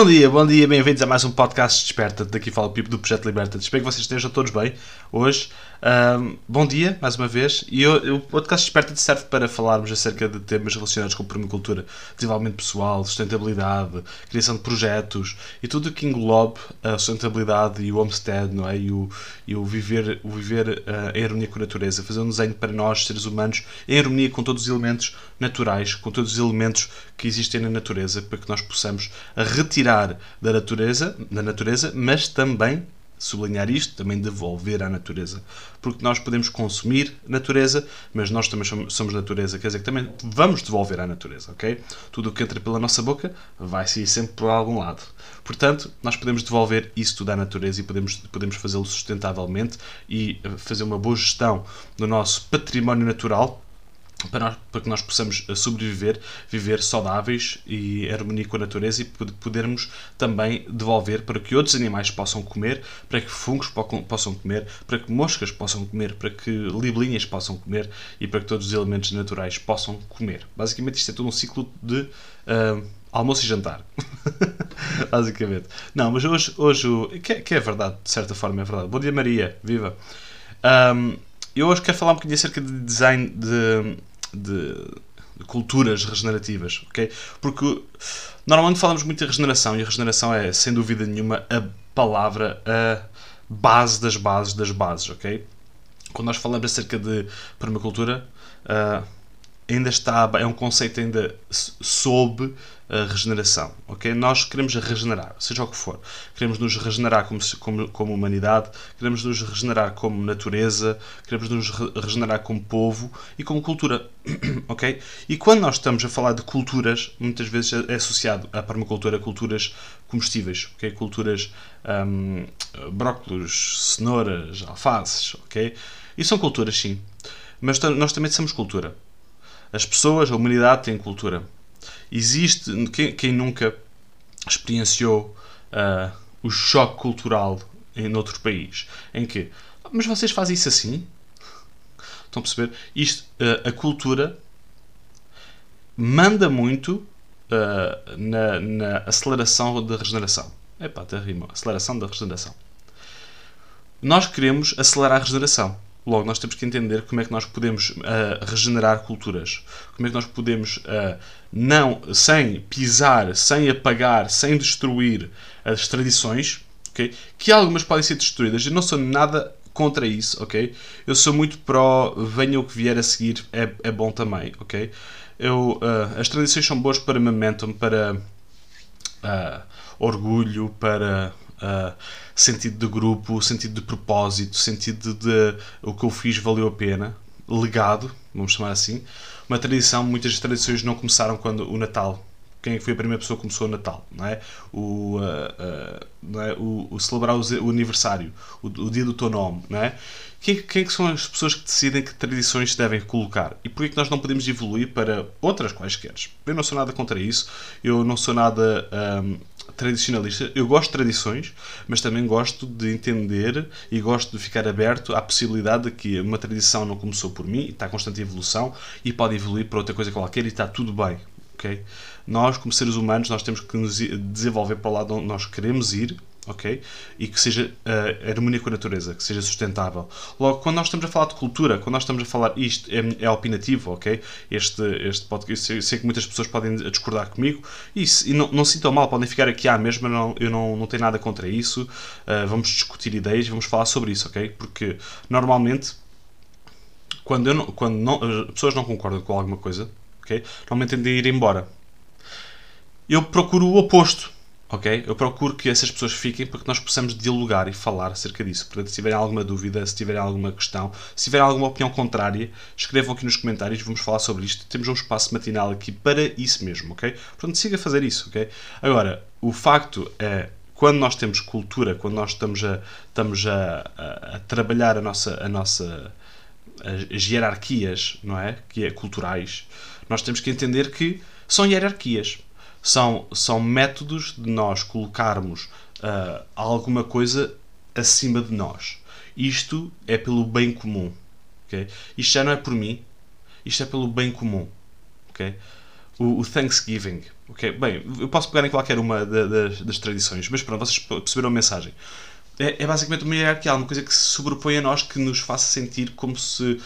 Bom dia, bom dia, bem-vindos a mais um podcast Desperta. Daqui fala o Pipo do Projeto Liberta. Espero que vocês estejam todos bem hoje. Um, bom dia, mais uma vez. E eu, o podcast Desperta serve para falarmos acerca de temas relacionados com permacultura, desenvolvimento pessoal, sustentabilidade, criação de projetos e tudo o que englobe a sustentabilidade e o homestead, não é? E o, e o viver, o viver uh, em harmonia com a natureza, fazer um desenho para nós, seres humanos, em harmonia com todos os elementos naturais, com todos os elementos que existem na natureza, para que nós possamos retirar tirar da natureza, da natureza, mas também sublinhar isto, também devolver à natureza. Porque nós podemos consumir natureza, mas nós também somos natureza, quer dizer que também vamos devolver à natureza, ok? Tudo o que entra pela nossa boca vai sair sempre por algum lado. Portanto, nós podemos devolver isso tudo à natureza e podemos, podemos fazê-lo sustentavelmente e fazer uma boa gestão do nosso património natural para, nós, para, que nós possamos eh, sobreviver, viver saudáveis e harmonia com a natureza e podermos também devolver para que outros animais possam comer, para que fungos possam comer, para que moscas possam comer, para que libelinhas possam comer e para que todos os elementos naturais possam comer. Basicamente, isto é todo um ciclo de uh, almoço e jantar. Basicamente. Não, mas hoje, hoje que, é, que é verdade, de certa forma é verdade. Bom dia, Maria, viva! Um, eu hoje quero falar um bocadinho acerca de design de de, de culturas regenerativas, ok? Porque normalmente falamos muito de regeneração e a regeneração é, sem dúvida nenhuma, a palavra, a base das bases das bases, ok? Quando nós falamos acerca de permacultura, uh, ainda está, é um conceito ainda sob a regeneração, ok? Nós queremos regenerar, seja o que for. Queremos nos regenerar como, como, como humanidade, queremos nos regenerar como natureza, queremos nos regenerar como povo e como cultura, ok? E quando nós estamos a falar de culturas, muitas vezes é associado à permacultura culturas comestíveis, ok? Culturas um, brócolos, cenouras, alfaces, ok? E são culturas, sim. Mas nós também somos cultura. As pessoas, a humanidade tem cultura. Existe quem, quem nunca experienciou uh, o choque cultural em outro país, em que, mas vocês fazem isso assim? Estão a perceber? Isto, uh, a cultura manda muito uh, na, na, aceleração da regeneração. Epá, até rima. Aceleração da regeneração. Nós queremos acelerar a regeneração. Logo, nós temos que entender como é que nós podemos uh, regenerar culturas, como é que nós podemos, uh, não, sem pisar, sem apagar, sem destruir as tradições, okay? que algumas podem ser destruídas. Eu não sou nada contra isso, ok? Eu sou muito pró, venha o que vier a seguir, é, é bom também, ok? Eu, uh, as tradições são boas para momentum, para orgulho, para uh, sentido de grupo, sentido de propósito, sentido de, de o que eu fiz valeu a pena, legado, vamos chamar assim. Uma tradição, muitas tradições não começaram quando o Natal. Quem é foi a primeira pessoa que começou o Natal? Não é? O, uh, uh, não é? o, o celebrar o, o aniversário, o, o, dia do teu nome, não é? Quem, quem são as pessoas que decidem que tradições se devem colocar? E por que nós não podemos evoluir para outras quaisquer? Eu não sou nada contra isso, eu não sou nada um, tradicionalista. Eu gosto de tradições, mas também gosto de entender e gosto de ficar aberto à possibilidade de que uma tradição não começou por mim, está em constante evolução e pode evoluir para outra coisa qualquer e está tudo bem. Okay? Nós, como seres humanos, nós temos que nos desenvolver para o lado onde nós queremos ir ok? E que seja uh, harmonia com a natureza, que seja sustentável. Logo, quando nós estamos a falar de cultura, quando nós estamos a falar isto, é, é opinativo, ok? Este, este podcast, eu sei que muitas pessoas podem discordar comigo e, e não, não se sintam mal, podem ficar aqui à mesma, não, eu não, não tenho nada contra isso. Uh, vamos discutir ideias, vamos falar sobre isso, ok? Porque normalmente, quando, não, quando não, as pessoas não concordam com alguma coisa, ok? Normalmente tendem a ir embora. Eu procuro o oposto ok? Eu procuro que essas pessoas fiquem para que nós possamos dialogar e falar acerca disso. Portanto, se tiverem alguma dúvida, se tiverem alguma questão, se tiverem alguma opinião contrária, escrevam aqui nos comentários, vamos falar sobre isto. Temos um espaço matinal aqui para isso mesmo, ok? Portanto, siga a fazer isso, ok? Agora, o facto é quando nós temos cultura, quando nós estamos a, estamos a, a, a trabalhar a nossa, a nossa as hierarquias, não é? Que é culturais, nós temos que entender que são hierarquias são, são métodos de nós colocarmos uh, alguma coisa acima de nós. Isto é pelo bem comum. Okay? Isto já não é por mim, isto é pelo bem comum. Okay? o, o Thanksgiving. ok Bem, eu posso pegar em qualquer uma das, das tradições, mas pronto, vocês perceberam a mensagem. É, é, basicamente uma hierarquia, uma coisa que se sobrepõe a nós, que nos faça sentir como se uh,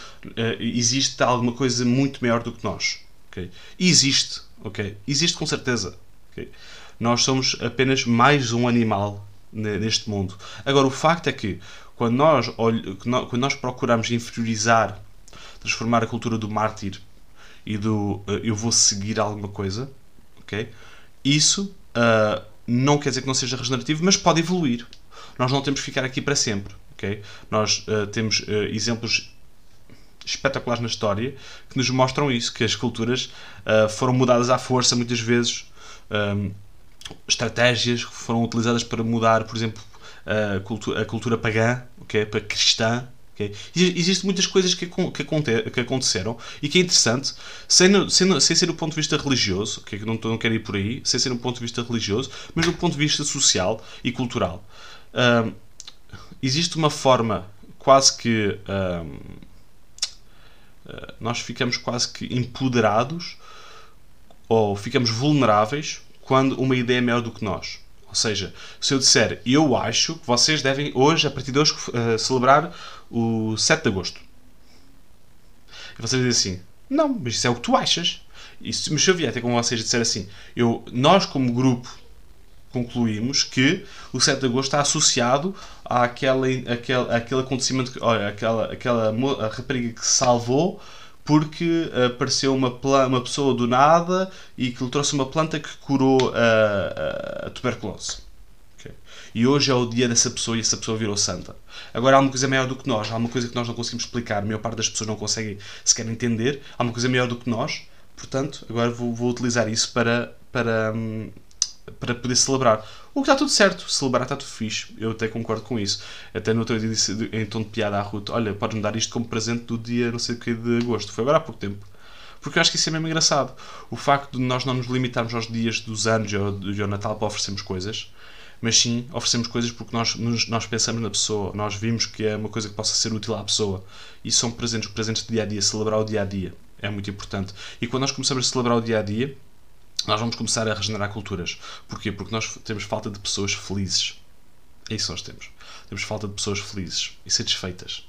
existe alguma coisa muito maior do que nós. Okay? E existe, ok? Existe com certeza. Okay? Nós somos apenas mais um animal neste mundo. Agora, o facto é que quando nós, quando nós procuramos inferiorizar, transformar a cultura do mártir e do uh, eu vou seguir alguma coisa, ok? Isso uh, não quer dizer que não seja regenerativo, mas pode evoluir. Nós não temos que ficar aqui para sempre, ok? Nós uh, temos exemplos espetaculares na história que nos mostram isso, que as culturas foram mudadas à força muitas vezes. Um, estratégias que foram utilizadas para mudar, por exemplo, a cultura, a cultura pagã, okay, para cristã. Okay. Existem muitas coisas que, que, aconte, que aconteceram e que é interessante, sem, sem, sem ser do ponto de vista religioso, okay, que não, não quero ir por aí, sem ser do ponto de vista religioso, mas do ponto de vista social e cultural. Um, existe uma forma quase que. Um, nós ficamos quase que empoderados ou ficamos vulneráveis quando uma ideia é maior do que nós. Ou seja, se eu disser eu acho que vocês devem hoje, a partir de hoje, uh, celebrar o 7 de agosto. E vocês dizem assim: não, mas isso é o que tu achas. E se, se eu vier até com vocês disser assim: eu, nós, como grupo, concluímos que o 7 de agosto está associado àquela, àquele, àquele acontecimento, olha, aquela, aquela rapariga que se salvou porque apareceu uma, uma pessoa do nada e que lhe trouxe uma planta que curou a, a, a tuberculose. Okay. E hoje é o dia dessa pessoa e essa pessoa virou santa. Agora há uma coisa maior do que nós, há uma coisa que nós não conseguimos explicar, a maior parte das pessoas não conseguem sequer entender, há uma coisa maior do que nós, portanto, agora vou, vou utilizar isso para, para, hum, para poder celebrar. O que está tudo certo, celebrar está tudo fixe, eu até concordo com isso. Até no outro dia disse em tom de piada à Ruth: Olha, podes-me dar isto como presente do dia não sei o que de agosto. Foi agora há pouco tempo. Porque eu acho que isso é mesmo engraçado. O facto de nós não nos limitarmos aos dias dos anos ou do Natal para oferecermos coisas, mas sim oferecemos coisas porque nós, nos, nós pensamos na pessoa, nós vimos que é uma coisa que possa ser útil à pessoa. E são presentes, presentes de dia a dia, celebrar o dia a dia. É muito importante. E quando nós começamos a celebrar o dia a dia, nós vamos começar a regenerar culturas. Porquê? Porque nós temos falta de pessoas felizes. É isso que nós temos. Temos falta de pessoas felizes e satisfeitas.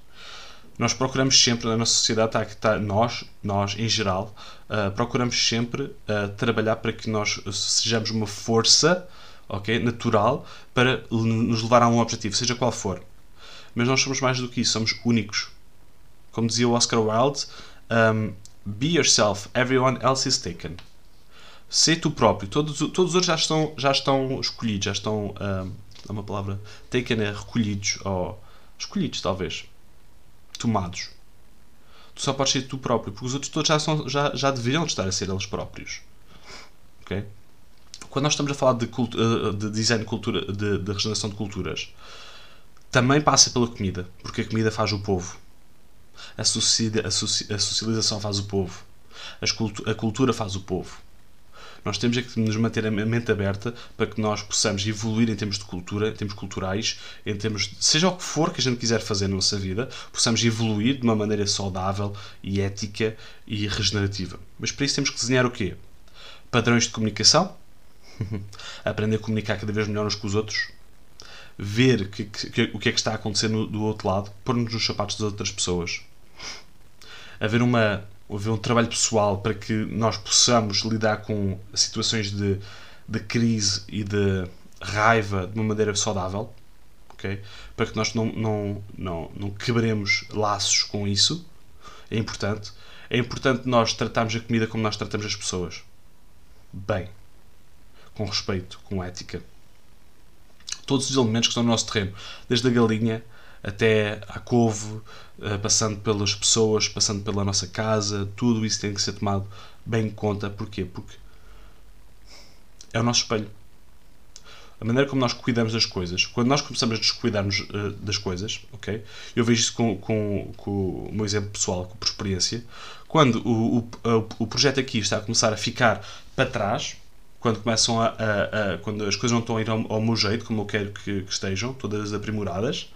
Nós procuramos sempre, na nossa sociedade, está, está, nós, nós em geral, uh, procuramos sempre uh, trabalhar para que nós sejamos uma força okay, natural para nos levar a um objetivo, seja qual for. Mas nós somos mais do que isso, somos únicos. Como dizia o Oscar Wilde, um, be yourself, everyone else is taken. Ser tu próprio. Todos, todos os outros já estão, já estão escolhidos, já estão. Uh, é uma palavra. Taken é recolhidos, ou. escolhidos, talvez. Tomados. Tu só podes ser tu próprio, porque os outros todos já, são, já, já deveriam estar a ser eles próprios. Ok? Quando nós estamos a falar de, cultu de design de, cultura, de, de regeneração de culturas, também passa pela comida, porque a comida faz o povo. A socialização faz o povo. a cultura faz o povo. Nós temos é que nos manter a mente aberta para que nós possamos evoluir em termos de cultura, em termos culturais, em termos de, seja o que for que a gente quiser fazer na nossa vida, possamos evoluir de uma maneira saudável e ética e regenerativa. Mas para isso temos que desenhar o quê? Padrões de comunicação, aprender a comunicar cada vez melhor uns com os outros, ver que, que, o que é que está a acontecer no, do outro lado, pôr-nos nos sapatos das outras pessoas, haver uma haver um trabalho pessoal para que nós possamos lidar com situações de, de crise e de raiva de uma maneira saudável, ok? Para que nós não, não, não, não quebremos laços com isso, é importante. É importante nós tratarmos a comida como nós tratamos as pessoas. Bem. Com respeito, com ética. Todos os elementos que estão no nosso terreno, desde a galinha até à couve, eh, passando pelas pessoas, passando pela nossa casa, tudo isso tem que ser tomado bem em conta. Porquê? Porque é o nosso espelho. A maneira como nós cuidamos das coisas, quando nós começamos a descuidar-nos uh, das coisas, ok? Eu vejo isso com, com, com o meu exemplo pessoal, por experiência. Quando o, o, o projeto aqui está a começar a ficar para trás, quando começam a, a, a quando as coisas não estão a ir ao, ao meu jeito, como eu quero que, que estejam, todas aprimoradas,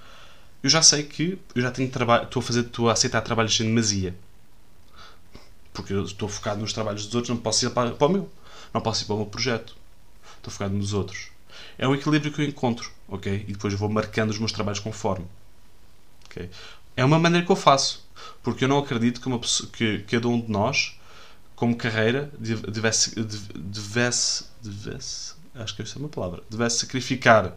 eu já sei que eu já tenho trabalho, estou a fazer, estou a aceitar trabalhos em demasia. porque eu estou focado nos trabalhos dos outros, não posso ir para, para o meu. Não posso ir para o meu projeto. Estou focado nos outros. É um equilíbrio que eu encontro, ok? E depois vou marcando os meus trabalhos conforme. Okay? É uma maneira que eu faço. Porque eu não acredito que, uma pessoa, que cada um de nós, como carreira, devesse, devesse, devesse acho que essa é uma palavra, devesse sacrificar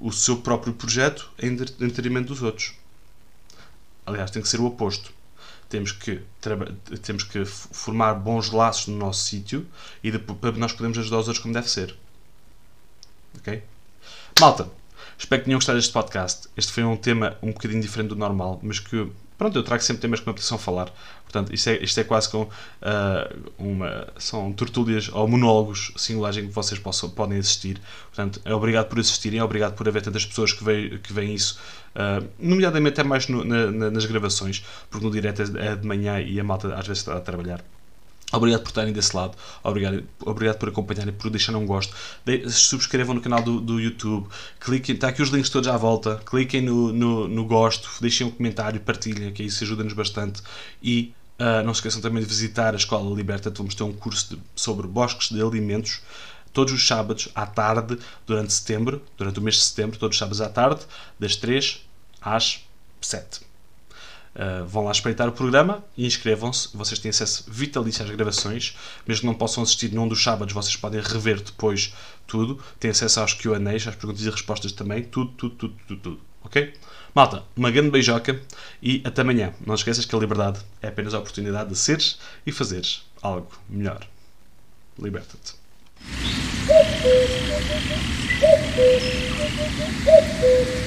o seu próprio projeto em detrimento dos outros. Aliás, tem que ser o oposto. Temos que, temos que formar bons laços no nosso sítio e depois, para nós podermos ajudar os outros como deve ser. Ok? Malta, espero que tenham gostado deste podcast. Este foi um tema um bocadinho diferente do normal, mas que pronto, eu trago sempre temas que me apetecem falar. Portanto, isto é, isto é quase com uh, uma. São tertúlias ou monólogos singulares em que vocês possam, podem assistir. Portanto, é obrigado por assistirem, é obrigado por haver tantas pessoas que veem, que veem isso, uh, nomeadamente até mais no, na, na, nas gravações, porque no direto é de manhã e a malta às vezes está a trabalhar. Obrigado por estarem desse lado, obrigado, obrigado por acompanharem, por deixarem um gosto. De, subscrevam no canal do, do YouTube, cliquem, está aqui os links todos à volta, cliquem no, no, no gosto, deixem um comentário, partilhem, que isso ajuda-nos bastante. E uh, não se esqueçam também de visitar a Escola Liberta, vamos ter um curso de, sobre bosques de alimentos todos os sábados à tarde, durante setembro, durante o mês de setembro, todos os sábados à tarde, das 3 às 7. Uh, vão lá espreitar o programa e inscrevam-se. Vocês têm acesso vitalício às gravações. Mesmo que não possam assistir num dos sábados, vocês podem rever depois tudo. Têm acesso aos QAs, às perguntas e respostas também. Tudo, tudo, tudo, tudo, tudo. Ok? Malta, uma grande beijoca e até amanhã. Não esqueças que a liberdade é apenas a oportunidade de seres e fazeres algo melhor. Liberta-te.